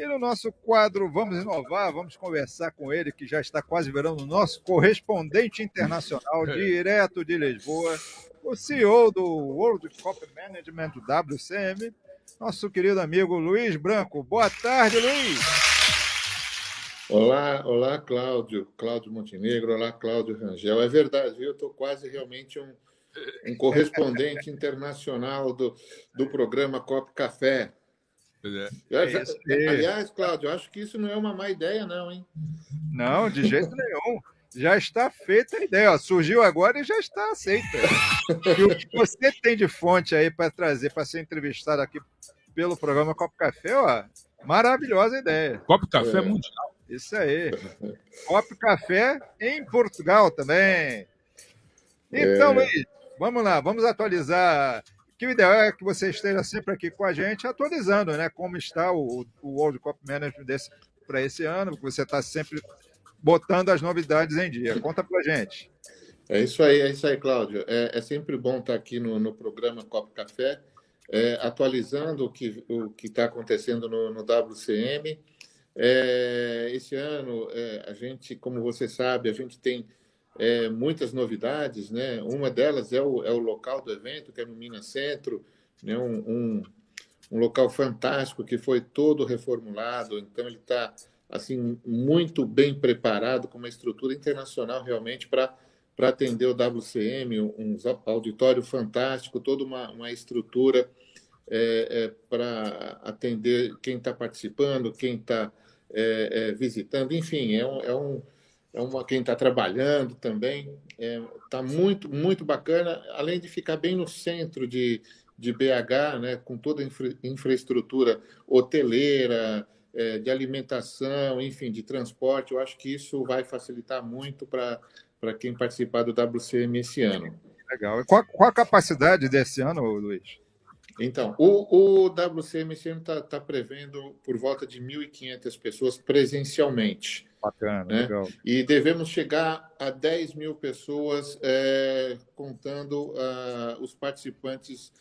E no nosso quadro Vamos Inovar, vamos conversar com ele, que já está quase virando o nosso correspondente internacional, direto de Lisboa, o CEO do World Cop Management, do WCM, nosso querido amigo Luiz Branco. Boa tarde, Luiz! Olá, olá, Cláudio, Cláudio Montenegro, olá, Cláudio Rangel. É verdade, viu? Eu estou quase realmente um, um correspondente internacional do, do programa Cop Café. É. é aliás, Cláudio, acho que isso não é uma má ideia, não, hein? Não, de jeito nenhum. Já está feita a ideia. Ó, surgiu agora e já está aceita. E o que você tem de fonte aí para trazer, para ser entrevistado aqui pelo programa Copo Café, ó, maravilhosa ideia. Copo Café é. Mundial. Isso aí. Copo Café em Portugal também. Então, é. Luiz, vamos lá, vamos atualizar que o ideal é que você esteja sempre aqui com a gente, atualizando né, como está o, o World Cup Management para esse ano, porque você está sempre botando as novidades em dia. Conta para a gente. É isso aí, é isso aí, Cláudio. É, é sempre bom estar aqui no, no programa Copo Café, é, atualizando o que o está acontecendo no, no WCM. É, esse ano, é, a gente, como você sabe, a gente tem é, muitas novidades, né? Uma delas é o, é o local do evento, que é no Minas Centro, né? um, um, um local fantástico que foi todo reformulado, então ele está assim muito bem preparado, com uma estrutura internacional realmente para para atender o WCM, um auditório fantástico, toda uma, uma estrutura é, é, para atender quem está participando, quem está é, é, visitando, enfim, é um, é um é uma quem está trabalhando também. Está é, tá muito, muito bacana, além de ficar bem no centro de, de BH, né, com toda a infra, infraestrutura hoteleira, é, de alimentação, enfim, de transporte. Eu acho que isso vai facilitar muito para quem participar do WCM esse ano. Legal. Qual, qual a capacidade desse ano, Luiz? Então, o, o WCM esse ano está tá prevendo por volta de 1.500 pessoas presencialmente. Bacana, né? legal. E devemos chegar a 10 mil pessoas, é, contando uh, os participantes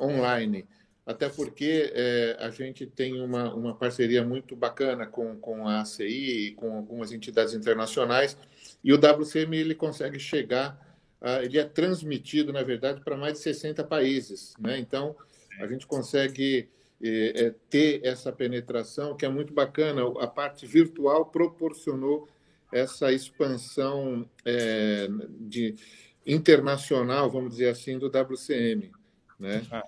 online. Até porque é, a gente tem uma, uma parceria muito bacana com, com a ACI e com algumas entidades internacionais, e o WCM ele consegue chegar, uh, ele é transmitido, na verdade, para mais de 60 países. Né? Então, a gente consegue é, é, ter essa penetração, que é muito bacana. A parte virtual proporcionou essa expansão é, de internacional, vamos dizer assim, do WCM, né? Ah.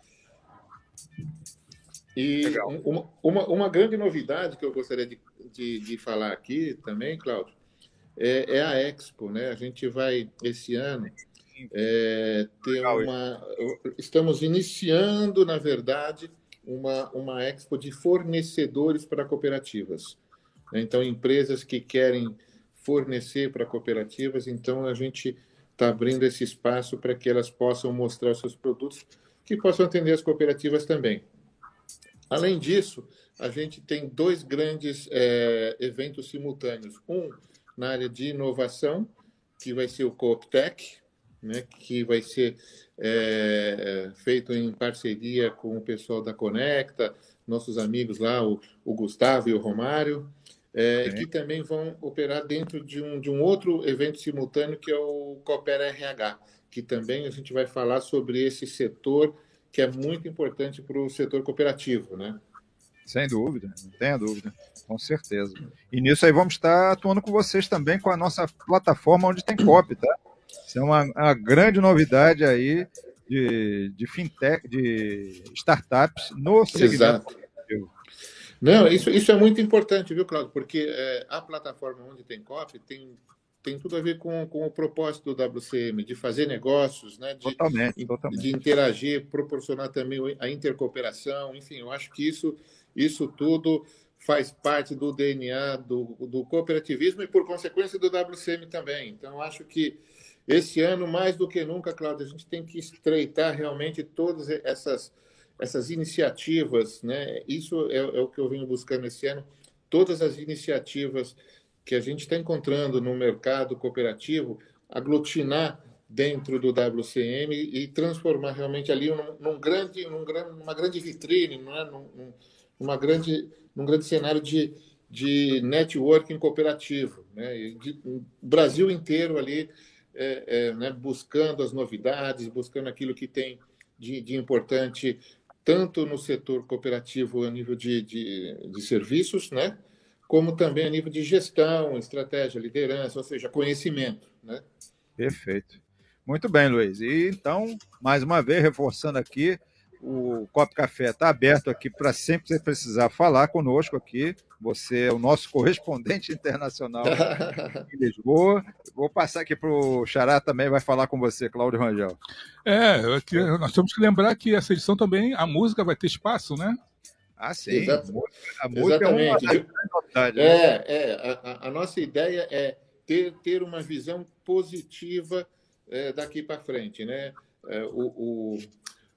E uma, uma, uma, grande novidade que eu gostaria de, de, de falar aqui também, Cláudio, é, é, a Expo, né? A gente vai esse ano é, ter uma. Estamos iniciando, na verdade, uma, uma expo de fornecedores para cooperativas. Então, empresas que querem fornecer para cooperativas, então a gente está abrindo esse espaço para que elas possam mostrar os seus produtos, que possam atender as cooperativas também. Além disso, a gente tem dois grandes é, eventos simultâneos. Um na área de inovação, que vai ser o CoopTech, né, que vai ser é, feito em parceria com o pessoal da Conecta, nossos amigos lá, o, o Gustavo e o Romário, é, que também vão operar dentro de um, de um outro evento simultâneo, que é o Coopera RH, que também a gente vai falar sobre esse setor que é muito importante para o setor cooperativo, né? Sem dúvida, não tenha dúvida, com certeza. E nisso aí vamos estar atuando com vocês também com a nossa plataforma onde tem copy, tá? Isso é uma, uma grande novidade aí de, de fintech, de startups no segmento. Exato. Não, isso, isso é muito importante, viu, Claudio? Porque é, a plataforma onde tem copy tem, tem tudo a ver com, com o propósito do WCM, de fazer negócios, né? de, totalmente, totalmente. de interagir, proporcionar também a intercooperação, enfim, eu acho que isso, isso tudo faz parte do DNA do, do cooperativismo e, por consequência, do WCM também. Então, eu acho que esse ano, mais do que nunca, Cláudio, a gente tem que estreitar realmente todas essas, essas iniciativas, né? Isso é, é o que eu venho buscando esse ano, todas as iniciativas que a gente está encontrando no mercado cooperativo, aglutinar dentro do WCM e transformar realmente ali num, num grande, num, numa grande vitrine, não é? num, grande, num grande cenário de, de networking cooperativo. Né? De, o Brasil inteiro ali é, é, né, buscando as novidades, buscando aquilo que tem de, de, importante, tanto no setor cooperativo a nível de, de, de serviços, né? como também a nível de gestão, estratégia, liderança, ou seja, conhecimento. Né? Perfeito. Muito bem, Luiz. E então, mais uma vez, reforçando aqui, o Copo Café está aberto aqui para sempre você precisar falar conosco aqui. Você é o nosso correspondente internacional em Lisboa. Vou passar aqui para o Xará também, vai falar com você, Cláudio Rangel. É, nós temos que lembrar que essa edição também, a música vai ter espaço, né? Ah, sim. Exato. A música Exatamente. é uma né? É, é a, a, nossa ideia é ter, ter uma visão positiva é, daqui para frente, né? É, o, o,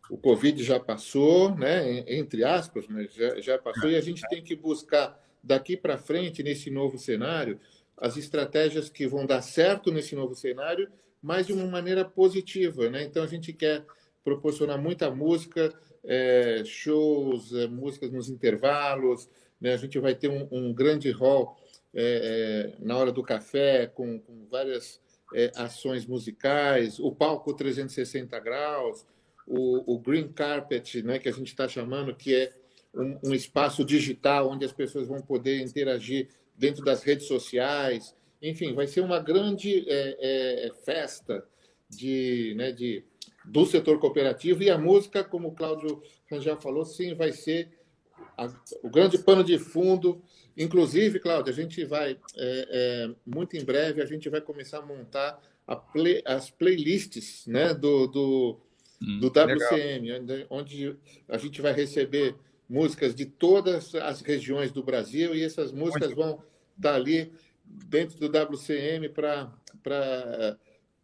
o Covid já passou, né? Entre aspas, mas já, já passou, e a gente tem que buscar daqui para frente, nesse novo cenário, as estratégias que vão dar certo nesse novo cenário, mas de uma maneira positiva, né? Então a gente quer proporcionar muita música, é, shows, é, músicas nos intervalos, né? A gente vai ter um, um grande hall é, é na hora do café com, com várias é, ações musicais, o palco 360 graus, o, o green carpet, né, que a gente está chamando, que é um, um, espaço digital onde as pessoas vão poder interagir dentro das redes sociais. Enfim, vai ser uma grande é, é, festa de, né, de, do setor cooperativo e a música, como o Cláudio Rangel falou, sim, vai ser a, o grande pano de fundo Inclusive, Cláudio, a gente vai, é, é, muito em breve, a gente vai começar a montar a play, as playlists né, do, do, hum, do WCM, onde, onde a gente vai receber músicas de todas as regiões do Brasil e essas músicas vão estar ali dentro do WCM para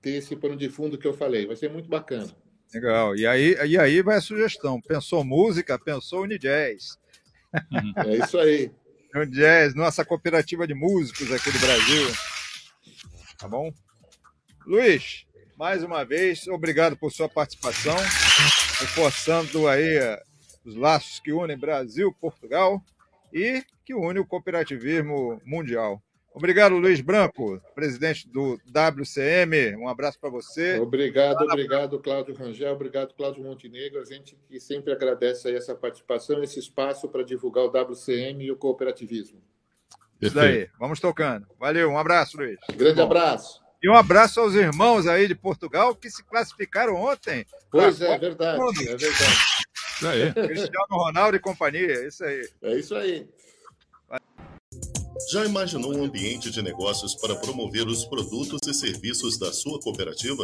ter esse pano de fundo que eu falei. Vai ser muito bacana. Legal. E aí, e aí vai a sugestão. Pensou música, pensou Unijazz. É isso aí no Jazz, nossa cooperativa de músicos aqui do Brasil. Tá bom? Luiz, mais uma vez, obrigado por sua participação, reforçando aí eh, os laços que unem Brasil, Portugal e que unem o cooperativismo mundial. Obrigado, Luiz Branco, presidente do WCM. Um abraço para você. Obrigado, obrigado, Cláudio Rangel. Obrigado, Cláudio Montenegro. A gente que sempre agradece essa participação, esse espaço para divulgar o WCM e o cooperativismo. Isso daí. Vamos tocando. Valeu. Um abraço, Luiz. Grande Bom. abraço. E um abraço aos irmãos aí de Portugal que se classificaram ontem. Pois é, é verdade. É verdade. Isso aí. Cristiano Ronaldo e companhia. Isso aí. É isso aí. Já imaginou um ambiente de negócios para promover os produtos e serviços da sua cooperativa?